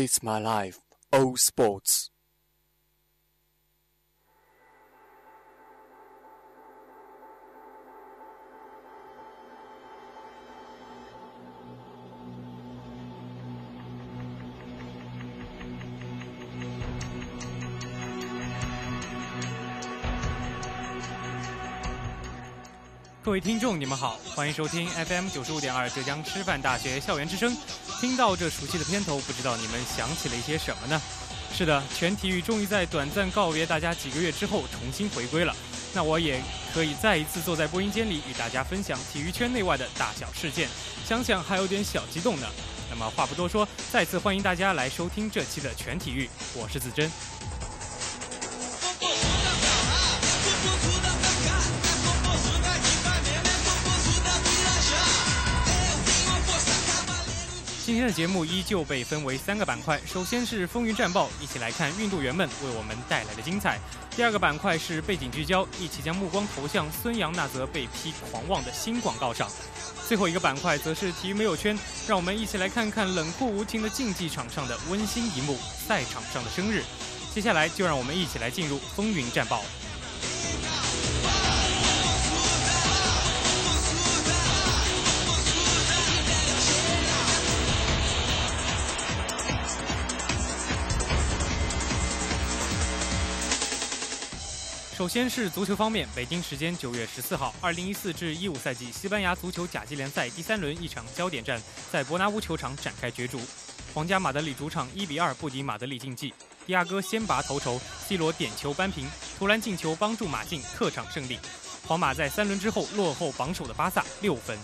It's my life, old sports. 各位听众，你们好，欢迎收听 FM 九十五点二浙江师范大学校园之声。听到这熟悉的片头，不知道你们想起了一些什么呢？是的，全体育终于在短暂告别大家几个月之后重新回归了。那我也可以再一次坐在播音间里与大家分享体育圈内外的大小事件，想想还有点小激动呢。那么话不多说，再次欢迎大家来收听这期的全体育，我是子珍。今天的节目依旧被分为三个板块，首先是风云战报，一起来看运动员们为我们带来的精彩；第二个板块是背景聚焦，一起将目光投向孙杨那则被批狂妄的新广告上；最后一个板块则是体育没有圈，让我们一起来看看冷酷无情的竞技场上的温馨一幕——赛场上的生日。接下来就让我们一起来进入风云战报。首先是足球方面，北京时间九月十四号，二零一四至一五赛季西班牙足球甲级联赛第三轮一场焦点战在伯纳乌球场展开角逐。皇家马德里主场一比二不敌马德里竞技，迪亚哥先拔头筹，C 罗点球扳平，图兰进球帮助马竞客场胜利。皇马在三轮之后落后榜首的巴萨六分。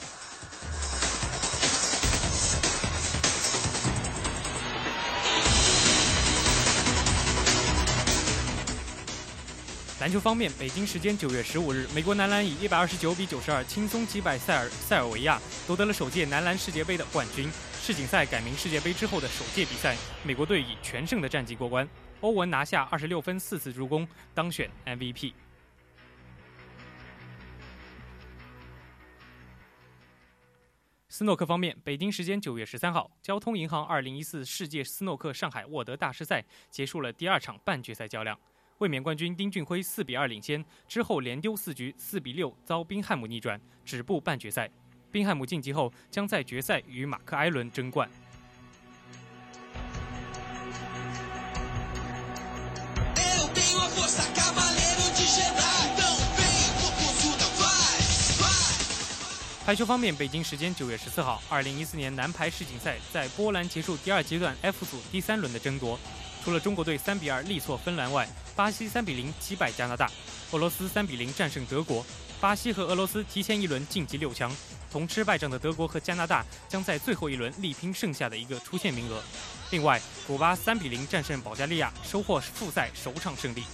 篮球方面，北京时间九月十五日，美国男篮以一百二十九比九十二轻松击败塞尔塞尔维亚，夺得了首届男篮世界杯的冠军。世锦赛改名世界杯之后的首届比赛，美国队以全胜的战绩过关。欧文拿下二十六分、四次助攻，当选 MVP。斯诺克方面，北京时间九月十三号，交通银行二零一四世界斯诺克上海沃德大师赛结束了第二场半决赛较量。卫冕冠军丁俊晖四比二领先，之后连丢四局，四比六遭宾汉姆逆转，止步半决赛。宾汉姆晋级后将在决赛与马克·埃伦争冠。排球方面，北京时间九月十四号，二零一四年男排世锦赛在波兰结束第二阶段 F 组第三轮的争夺。除了中国队三比二力挫芬兰外，巴西三比零击败加拿大，俄罗斯三比零战胜德国。巴西和俄罗斯提前一轮晋级六强，同吃败仗的德国和加拿大将在最后一轮力拼剩下的一个出线名额。另外，古巴三比零战胜保加利亚，收获复赛首场胜利。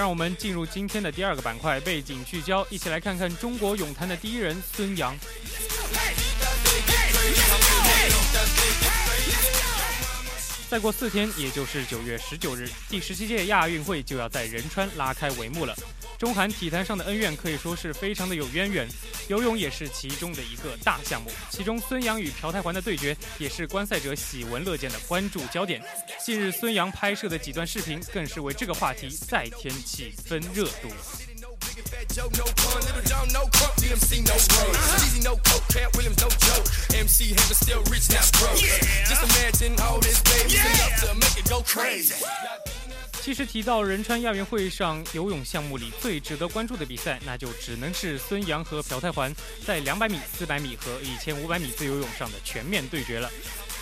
让我们进入今天的第二个板块——背景聚焦，一起来看看中国泳坛的第一人孙杨。再过四天，也就是九月十九日，第十七届亚运会就要在仁川拉开帷幕了。中韩体坛上的恩怨可以说是非常的有渊源，游泳也是其中的一个大项目。其中孙杨与朴泰桓的对决也是观赛者喜闻乐见的关注焦点。近日孙杨拍摄的几段视频更是为这个话题再添几分热度。其实提到仁川亚运会上游泳项目里最值得关注的比赛，那就只能是孙杨和朴泰桓在两百米、四百米和一千五百米自由泳上的全面对决了。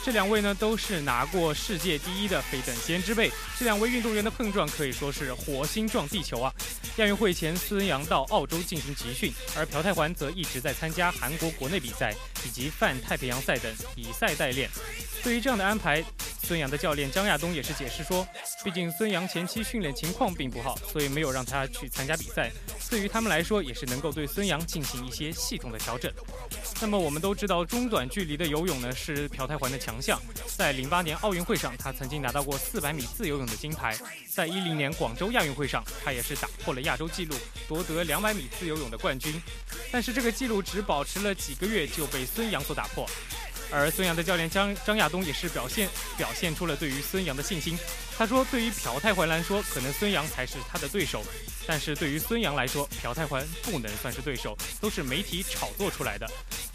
这两位呢都是拿过世界第一的非等闲之辈，这两位运动员的碰撞可以说是火星撞地球啊！亚运会前，孙杨到澳洲进行集训，而朴泰桓则一直在参加韩国国内比赛以及泛太平洋赛等以赛代练。对于这样的安排，孙杨的教练张亚东也是解释说，毕竟孙杨前期训练情况并不好，所以没有让他去参加比赛。对于他们来说，也是能够对孙杨进行一些系统的调整。那么我们都知道，中短距离的游泳呢是朴泰桓的强项。在零八年奥运会上，他曾经拿到过四百米自由泳的金牌；在一零年广州亚运会上，他也是打破了亚洲纪录，夺得两百米自由泳的冠军。但是这个纪录只保持了几个月就被孙杨所打破。而孙杨的教练张张亚东也是表现表现出了对于孙杨的信心。他说，对于朴泰桓来说，可能孙杨才是他的对手，但是对于孙杨来说，朴泰桓不能算是对手，都是媒体炒作出来的。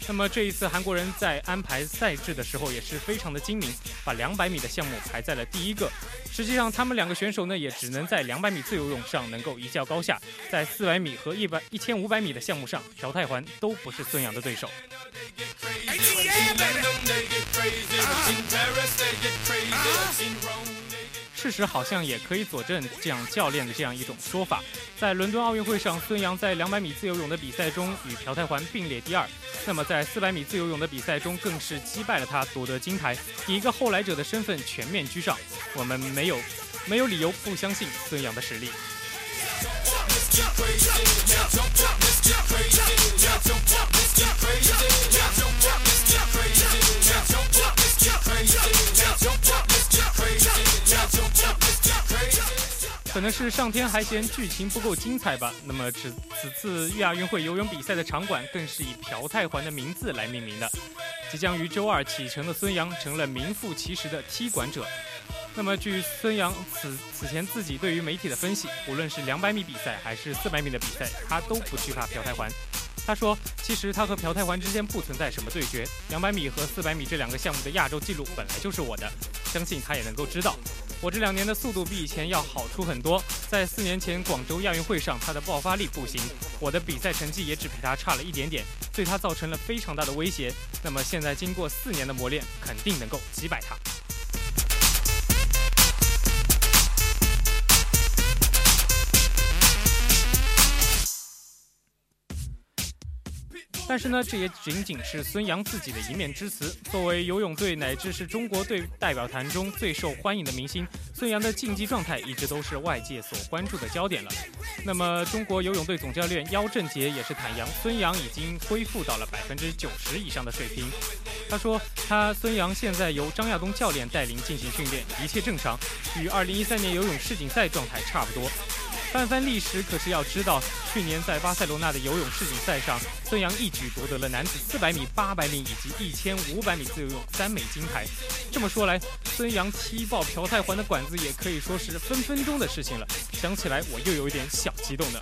那么这一次韩国人在安排赛制的时候也是非常的精明，把两百米的项目排在了第一个。实际上，他们两个选手呢，也只能在两百米自由泳上能够一较高下，在四百米和一百一千五百米的项目上，朴泰桓都不是孙杨的对手。事实好像也可以佐证这样教练的这样一种说法。在伦敦奥运会上，孙杨在200米自由泳的比赛中与朴泰桓并列第二，那么在400米自由泳的比赛中更是击败了他，夺得金牌，以一个后来者的身份全面居上。我们没有没有理由不相信孙杨的实力。可能是上天还嫌剧情不够精彩吧。那么此此次亚运会游泳比赛的场馆更是以朴泰桓的名字来命名的。即将于周二启程的孙杨成了名副其实的踢馆者。那么据孙杨此此前自己对于媒体的分析，无论是200米比赛还是400米的比赛，他都不惧怕朴泰桓。他说：“其实他和朴泰桓之间不存在什么对决，200米和400米这两个项目的亚洲纪录本来就是我的，相信他也能够知道。我这两年的速度比以前要好出很多。在四年前广州亚运会上，他的爆发力不行，我的比赛成绩也只比他差了一点点，对他造成了非常大的威胁。那么现在经过四年的磨练，肯定能够击败他。”但是呢，这也仅仅是孙杨自己的一面之词。作为游泳队乃至是中国队代表团中最受欢迎的明星，孙杨的竞技状态一直都是外界所关注的焦点了。那么，中国游泳队总教练姚振杰也是坦扬，孙杨已经恢复到了百分之九十以上的水平。他说，他孙杨现在由张亚东教练带领进行训练，一切正常，与2013年游泳世锦赛状态差不多。翻翻历史，可是要知道，去年在巴塞罗那的游泳世锦赛上，孙杨一举夺得了男子400米、800米以及1500米自由泳三枚金牌。这么说来，孙杨踢爆朴泰桓的管子也可以说是分分钟的事情了。想起来，我又有一点小激动呢。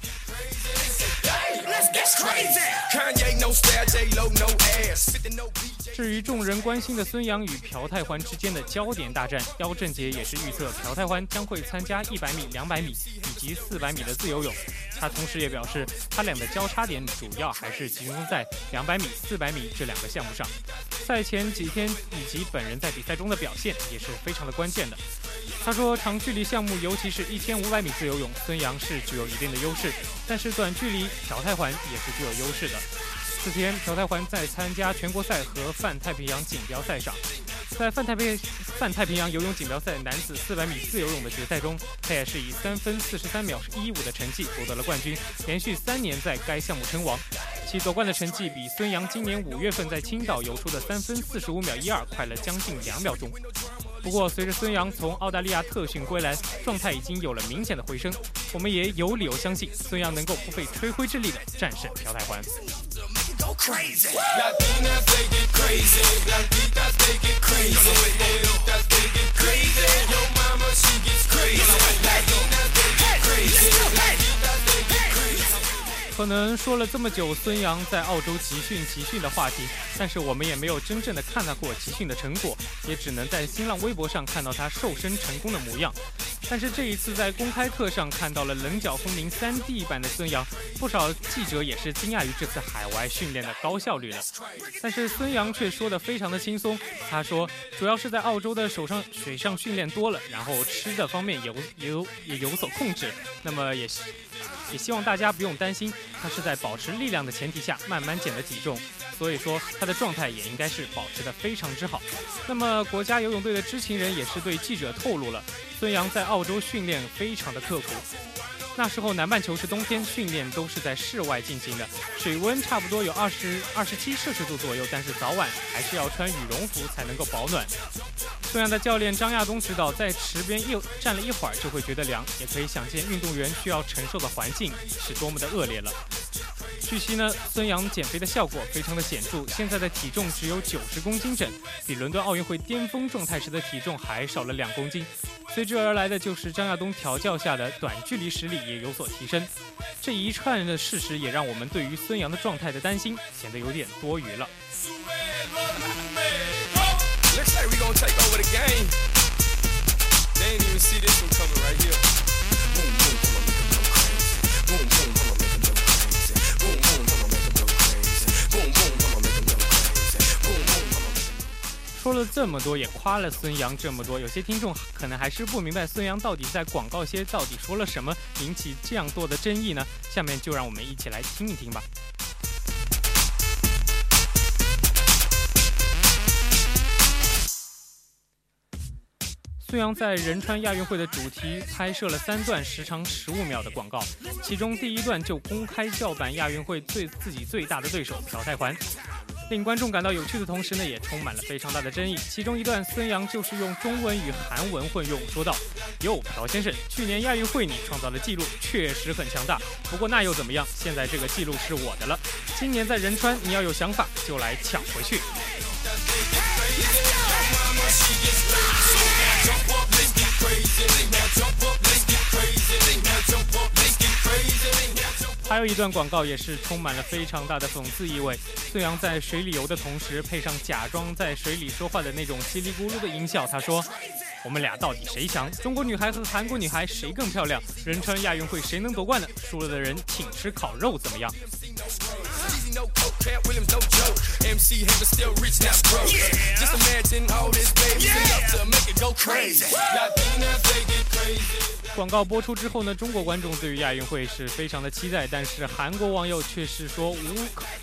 至于众人关心的孙杨与朴泰桓之间的焦点大战，姚振杰也是预测朴泰桓将会参加100米、200米以及400米的自由泳。他同时也表示，他俩的交叉点主要还是集中在200米、400米这两个项目上。赛前几天以及本人在比赛中的表现也是非常的关键的。他说，长距离项目，尤其是一千五百米自由泳，孙杨是具有一定的优势，但是短距离朴泰桓也是具有优势的。此前，朴泰桓在参加全国赛和泛太平洋锦标赛上，在泛太平泛太平洋游泳锦标赛男子400米自由泳的决赛中，他也是以三分四十三秒一五的成绩夺得了冠军，连续三年在该项目称王。其夺冠的成绩比孙杨今年五月份在青岛游出的三分四十五秒一二快了将近两秒钟。不过，随着孙杨从澳大利亚特训归来，状态已经有了明显的回升。我们也有理由相信孙杨能够不费吹灰之力的战胜朴泰桓。Go crazy. Latinas, they get crazy. Blanquitas, they get crazy. Negritas, they get crazy. Yo mama, she gets crazy. Latinas, they get crazy. Blanquitas, they get crazy. 可能说了这么久孙杨在澳洲集训集训的话题，但是我们也没有真正的看到过集训的成果，也只能在新浪微博上看到他瘦身成功的模样。但是这一次在公开课上看到了棱角分明 3D 版的孙杨，不少记者也是惊讶于这次海外训练的高效率了。但是孙杨却说的非常的轻松，他说主要是在澳洲的手上水上训练多了，然后吃的方面有有也有所控制，那么也也希望大家不用担心，他是在保持力量的前提下慢慢减的体重，所以说他的状态也应该是保持的非常之好。那么国家游泳队的知情人也是对记者透露了，孙杨在澳洲训练非常的刻苦。那时候南半球是冬天，训练都是在室外进行的，水温差不多有二十二十七摄氏度左右，但是早晚还是要穿羽绒服才能够保暖。孙杨的教练张亚东指导，在池边又站了一会儿就会觉得凉，也可以想见运动员需要承受的环境是多么的恶劣了。据悉呢，孙杨减肥的效果非常的显著，现在的体重只有九十公斤整，比伦敦奥运会巅峰状态时的体重还少了两公斤。随之而来的就是张亚东调教下的短距离实力也有所提升。这一串的事实也让我们对于孙杨的状态的担心显得有点多余了。说了这么多，也夸了孙杨这么多，有些听众可能还是不明白孙杨到底在广告些到底说了什么，引起这样多的争议呢？下面就让我们一起来听一听吧。孙杨在仁川亚运会的主题拍摄了三段时长十五秒的广告，其中第一段就公开叫板亚运会最自己最大的对手朴泰桓，令观众感到有趣的同时呢，也充满了非常大的争议。其中一段，孙杨就是用中文与韩文混用，说道：“哟，朴先生，去年亚运会你创造的记录确实很强大，不过那又怎么样？现在这个记录是我的了。今年在仁川，你要有想法就来抢回去。”还有一段广告也是充满了非常大的讽刺意味。孙杨在水里游的同时，配上假装在水里说话的那种叽里咕噜的音效，他说：“我们俩到底谁强？中国女孩和韩国女孩谁更漂亮？人称亚运会谁能夺冠呢？输了的人请吃烤肉，怎么样？” Easy, no coke, Cat Williams, no joke. MC Hammer still rich, now broke. Just imagine all this babies enough to make it go crazy. Latinas, they get crazy. 广告播出之后呢，中国观众对于亚运会是非常的期待，但是韩国网友却是说无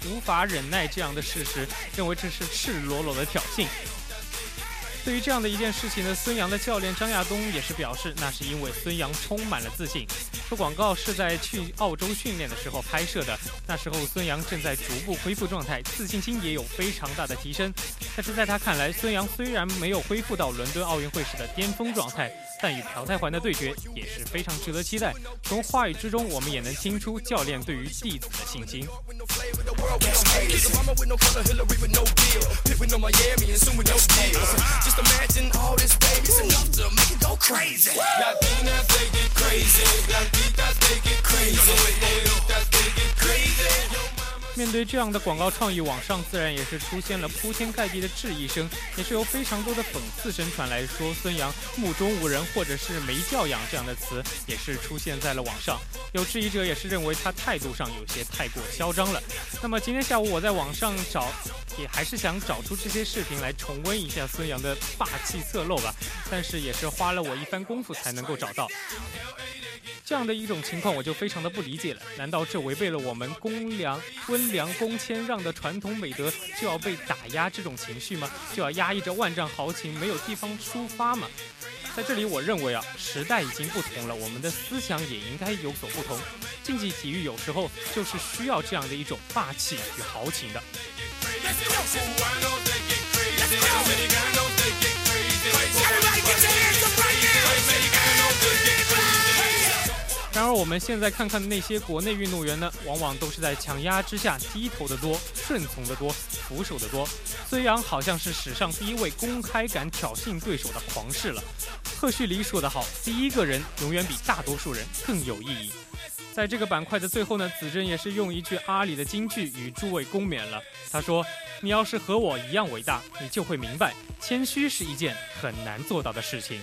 无法忍耐这样的事实，认为这是赤裸裸的挑衅。对于这样的一件事情呢，孙杨的教练张亚东也是表示，那是因为孙杨充满了自信。说广告是在去澳洲训练的时候拍摄的，那时候孙杨正在逐步恢复状态，自信心也有非常大的提升。但是在他看来，孙杨虽然没有恢复到伦敦奥运会时的巅峰状态，但与朴泰桓的对决也是非常值得期待。从话语之中，我们也能听出教练对于弟子的信心。Just imagine all this babies enough to make it go crazy. Latinas, they get crazy. Latinas, they get crazy. 面对这样的广告创意，网上自然也是出现了铺天盖地的质疑声，也是有非常多的讽刺声传来，说孙杨目中无人或者是没教养这样的词也是出现在了网上。有质疑者也是认为他态度上有些太过嚣张了。那么今天下午我在网上找，也还是想找出这些视频来重温一下孙杨的霸气侧漏吧，但是也是花了我一番功夫才能够找到。这样的一种情况，我就非常的不理解了。难道这违背了我们公良、温良恭谦让的传统美德，就要被打压这种情绪吗？就要压抑着万丈豪情，没有地方抒发吗？在这里，我认为啊，时代已经不同了，我们的思想也应该有所不同。竞技体育有时候就是需要这样的一种霸气与豪情的。然而，我们现在看看的那些国内运动员呢，往往都是在强压之下低头的多，顺从的多，俯首的多。孙杨好像是史上第一位公开敢挑衅对手的狂士了。贺旭黎说得好，第一个人永远比大多数人更有意义。在这个板块的最后呢，子珍也是用一句阿里的金句与诸位共勉了。他说：“你要是和我一样伟大，你就会明白，谦虚是一件很难做到的事情。”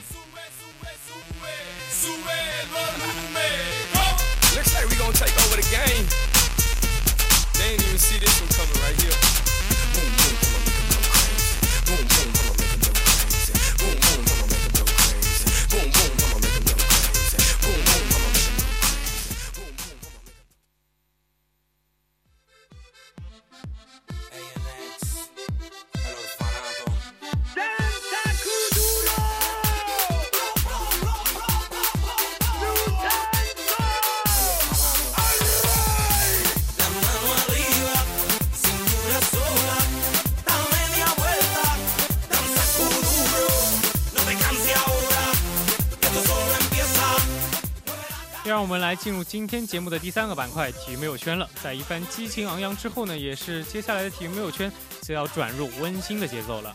让我们来进入今天节目的第三个板块——体育没有圈了。在一番激情昂扬之后呢，也是接下来的体育没有圈就要转入温馨的节奏了。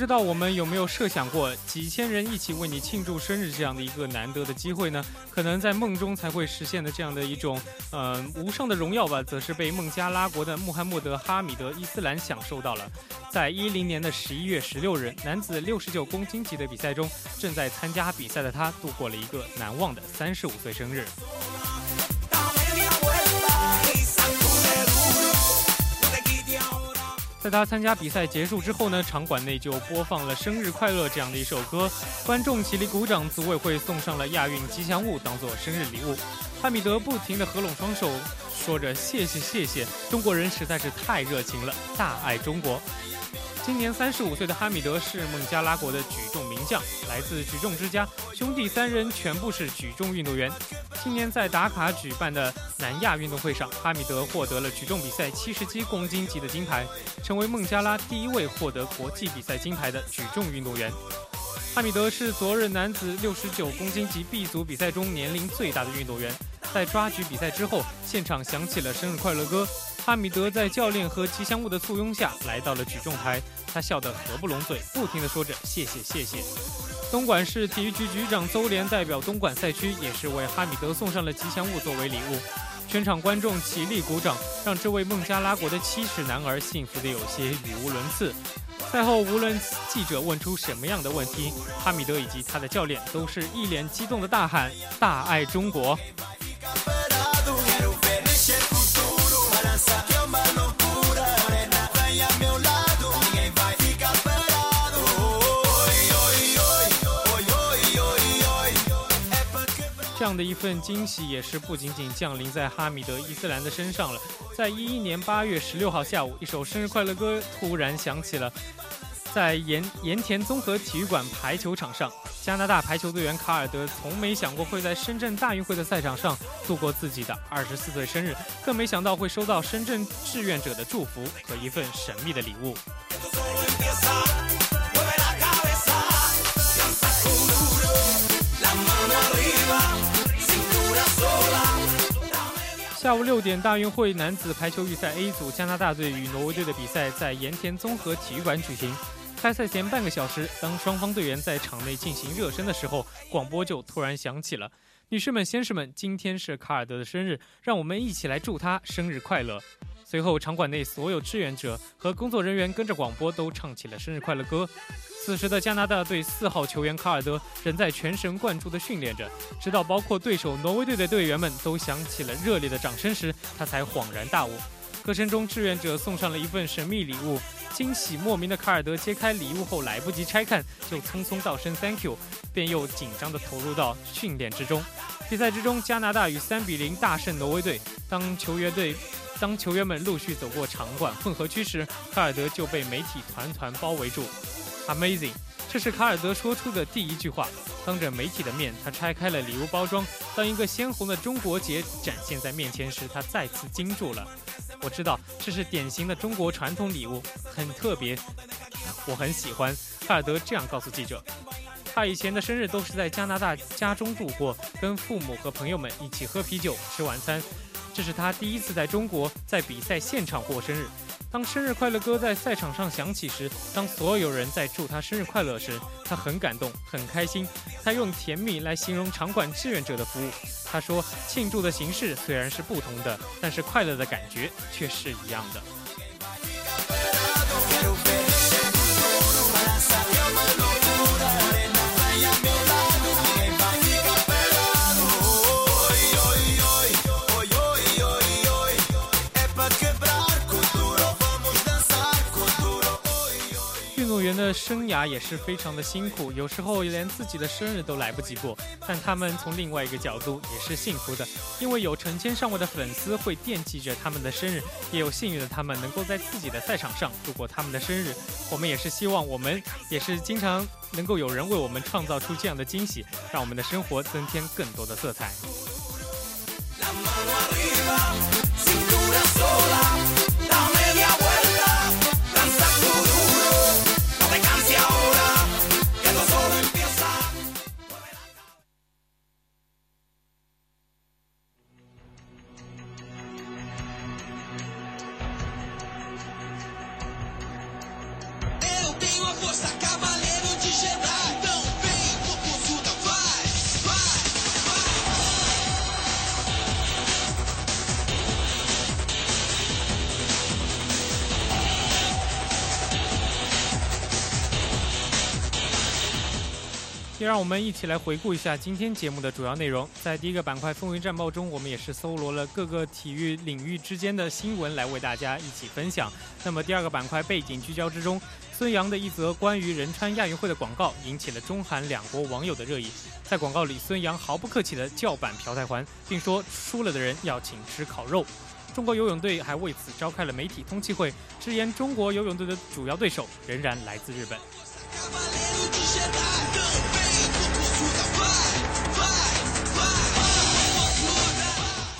知道我们有没有设想过，几千人一起为你庆祝生日这样的一个难得的机会呢？可能在梦中才会实现的这样的一种，呃，无上的荣耀吧，则是被孟加拉国的穆罕默德·哈米德·伊斯兰享受到了。在一零年的十一月十六日，男子六十九公斤级的比赛中，正在参加比赛的他度过了一个难忘的三十五岁生日。在他参加比赛结束之后呢，场馆内就播放了《生日快乐》这样的一首歌，观众起立鼓掌，组委会送上了亚运吉祥物当做生日礼物。汉米德不停地合拢双手，说着谢谢谢谢，中国人实在是太热情了，大爱中国。今年三十五岁的哈米德是孟加拉国的举重名将，来自举重之家，兄弟三人全部是举重运动员。今年在达卡举办的南亚运动会上，哈米德获得了举重比赛七十七公斤级的金牌，成为孟加拉第一位获得国际比赛金牌的举重运动员。哈米德是昨日男子六十九公斤级 B 组比赛中年龄最大的运动员。在抓举比赛之后，现场响起了生日快乐歌。哈米德在教练和吉祥物的簇拥下来到了举重台，他笑得合不拢嘴，不停地说着谢谢谢谢。东莞市体育局局长邹连代表东莞赛区，也是为哈米德送上了吉祥物作为礼物。全场观众起立鼓掌，让这位孟加拉国的七尺男儿幸福的有些语无伦次。赛后，无论记者问出什么样的问题，哈米德以及他的教练都是一脸激动的大喊：“大爱中国！”样的一份惊喜也是不仅仅降临在哈米德伊斯兰的身上了。在一一年八月十六号下午，一首生日快乐歌突然响起了，在盐盐田综合体育馆排球场上，加拿大排球队员卡尔德从没想过会在深圳大运会的赛场上度过自己的二十四岁生日，更没想到会收到深圳志愿者的祝福和一份神秘的礼物。下午六点，大运会男子排球预赛 A 组，加拿大队与挪威队的比赛在盐田综合体育馆举行。开赛前半个小时，当双方队员在场内进行热身的时候，广播就突然响起了：“女士们、先生们，今天是卡尔德的生日，让我们一起来祝他生日快乐。”随后，场馆内所有志愿者和工作人员跟着广播都唱起了生日快乐歌。此时的加拿大队四号球员卡尔德仍在全神贯注地训练着，直到包括对手挪威队的队员们都响起了热烈的掌声时，他才恍然大悟。歌声中，志愿者送上了一份神秘礼物，惊喜莫名的卡尔德揭开礼物后来不及拆看，就匆匆道声 “thank you”，便又紧张地投入到训练之中。比赛之中，加拿大以三比零大胜挪威队。当球员队当球员们陆续走过场馆混合区时，卡尔德就被媒体团团包围住。Amazing，这是卡尔德说出的第一句话。当着媒体的面，他拆开了礼物包装。当一个鲜红的中国结展现在面前时，他再次惊住了。我知道这是典型的中国传统礼物，很特别，我很喜欢。卡尔德这样告诉记者：“他以前的生日都是在加拿大家中度过，跟父母和朋友们一起喝啤酒、吃晚餐。这是他第一次在中国在比赛现场过生日。当生日快乐歌在赛场上响起时，当所有人在祝他生日快乐时，他很感动，很开心。他用甜蜜来形容场馆志愿者的服务。他说，庆祝的形式虽然是不同的，但是快乐的感觉却是一样的。”员的生涯也是非常的辛苦，有时候连自己的生日都来不及过。但他们从另外一个角度也是幸福的，因为有成千上万的粉丝会惦记着他们的生日，也有幸运的他们能够在自己的赛场上度过他们的生日。我们也是希望我们也是经常能够有人为我们创造出这样的惊喜，让我们的生活增添更多的色彩。也让我们一起来回顾一下今天节目的主要内容。在第一个板块“风云战报”中，我们也是搜罗了各个体育领域之间的新闻来为大家一起分享。那么第二个板块“背景聚焦”之中，孙杨的一则关于仁川亚运会的广告引起了中韩两国网友的热议。在广告里，孙杨毫不客气地叫板朴泰桓，并说输了的人要请吃烤肉。中国游泳队还为此召开了媒体通气会，直言中国游泳队的主要对手仍然来自日本。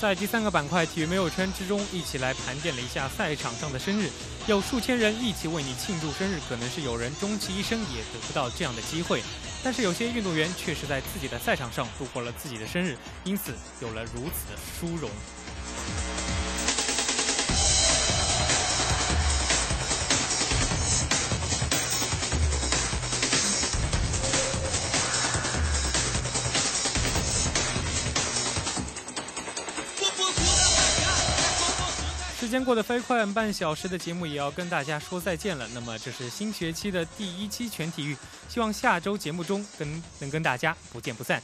在第三个板块“体育没有圈”之中，一起来盘点了一下赛场上的生日。有数千人一起为你庆祝生日，可能是有人终其一生也得不到这样的机会。但是有些运动员却是在自己的赛场上度过了自己的生日，因此有了如此的殊荣。时间过得飞快，半小时的节目也要跟大家说再见了。那么这是新学期的第一期全体育，希望下周节目中跟能跟大家不见不散。